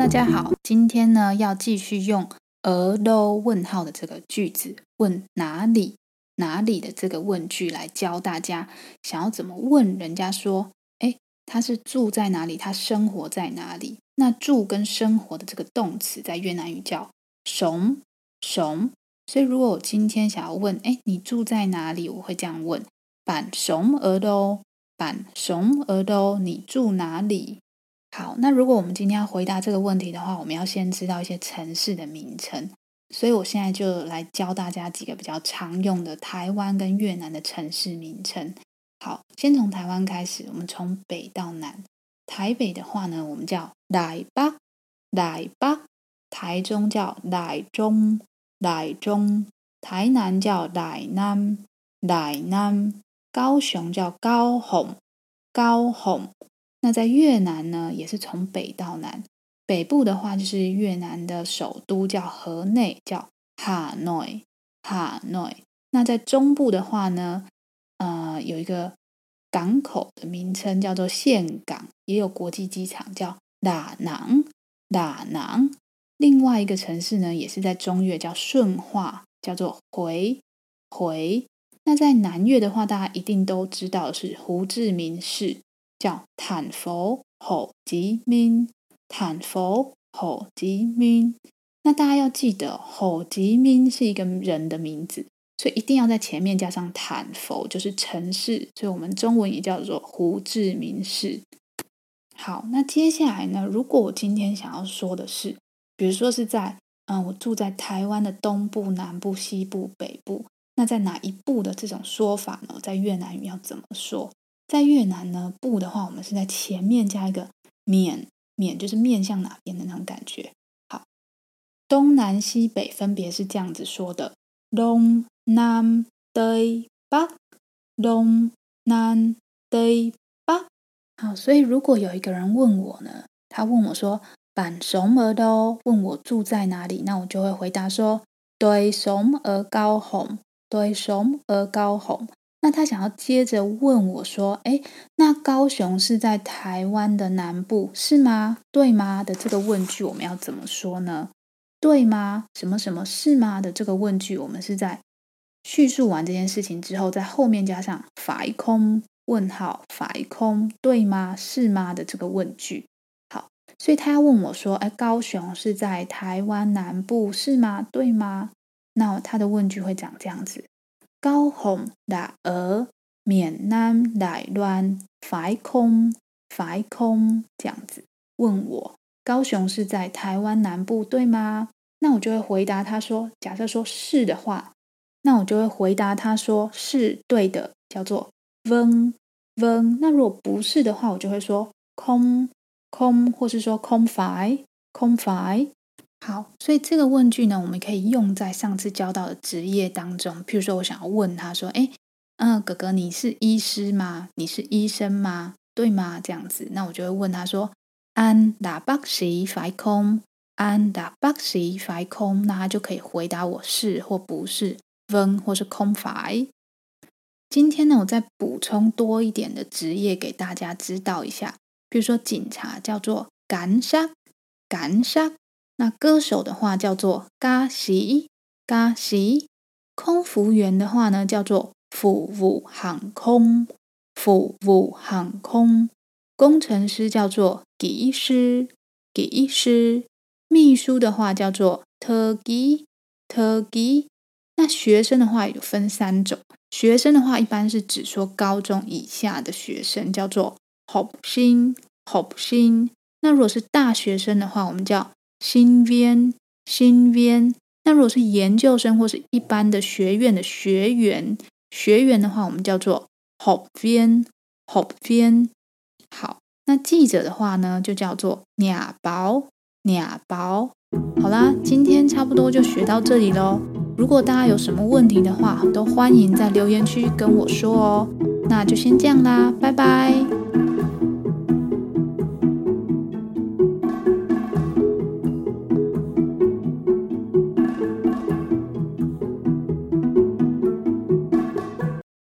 大家好，今天呢要继续用俄啰问号的这个句子问哪里哪里的这个问句来教大家想要怎么问人家说，诶，他是住在哪里？他生活在哪里？那住跟生活的这个动词在越南语叫 sống sống，所以如果我今天想要问，诶，你住在哪里？我会这样问：Bạn sống ở đâu？Bạn sống ở đâu？你住哪里？好，那如果我们今天要回答这个问题的话，我们要先知道一些城市的名称。所以我现在就来教大家几个比较常用的台湾跟越南的城市名称。好，先从台湾开始，我们从北到南。台北的话呢，我们叫台北，台北；台中叫台中，台中；台南叫台南，台南；高雄叫高雄，高雄。那在越南呢，也是从北到南。北部的话，就是越南的首都叫河内，叫哈内，哈内。那在中部的话呢，呃，有一个港口的名称叫做岘港，也有国际机场叫打囊，打囊。另外一个城市呢，也是在中越，叫顺化，叫做回回。那在南越的话，大家一定都知道是胡志明市。叫坦佛侯吉明，坦佛侯吉明。那大家要记得，侯吉明是一个人的名字，所以一定要在前面加上坦佛，就是城市。所以我们中文也叫做胡志明市。好，那接下来呢？如果我今天想要说的是，比如说是在，嗯，我住在台湾的东部、南部、西部、北部，那在哪一部的这种说法呢？在越南语要怎么说？在越南呢，部的话，我们是在前面加一个面，面就是面向哪边的那种感觉。好，东南西北分别是这样子说的：Đông Nam Tây Bắc，Đông Nam Tây Bắc。好，所以如果有一个人问我呢，他问我说：“Bạn sống ở đâu？” 问我住在哪里，那我就会回答说：“Tôi sống ở Cao Hùng，Tôi sống ở Cao Hùng。”那他想要接着问我说：“诶，那高雄是在台湾的南部是吗？对吗？”的这个问句我们要怎么说呢？对吗？什么什么是吗？的这个问句，我们是在叙述完这件事情之后，在后面加上 phải không 问号 phải không 对吗？是吗？的这个问句。好，所以他要问我说：“诶，高雄是在台湾南部是吗？对吗？”那他的问句会长这样子。高雄、台荷、闽南、台南、台空、台空，这样子问我，高雄是在台湾南部对吗？那我就会回答他说，假设说是的话，那我就会回答他说是对的，叫做翁翁。那如果不是的话，我就会说空空，或是说空台空台。好，所以这个问句呢，我们可以用在上次教到的职业当中。譬如说，我想要问他说：“诶，嗯，哥哥，你是医师吗？你是医生吗？对吗？”这样子，那我就会问他说：“Anh là bác sĩ phải không？Anh là bác sĩ phải không？” 那他就可以回答我是或不是，vâng 或是空白。今天呢，我再补充多一点的职业给大家知道一下。比如说，警察叫做 cảnh sát，cảnh sát。那歌手的话叫做嘎西嘎西，空服员的话呢叫做服务航空服务航空，工程师叫做技师技师，秘书的话叫做特技特技。那学生的话有分三种，学生的话一般是指说高中以下的学生叫做 hopsin hopsin。那如果是大学生的话，我们叫新编，新编。那如果是研究生或是一般的学院的学员，学员的话，我们叫做 học viên，học viên。好，那记者的话呢，就叫做 nhà báo，nhà báo。好啦，今天差不多就学到这里喽。如果大家有什么问题的话，都欢迎在留言区跟我说哦。那就先这样啦，拜拜。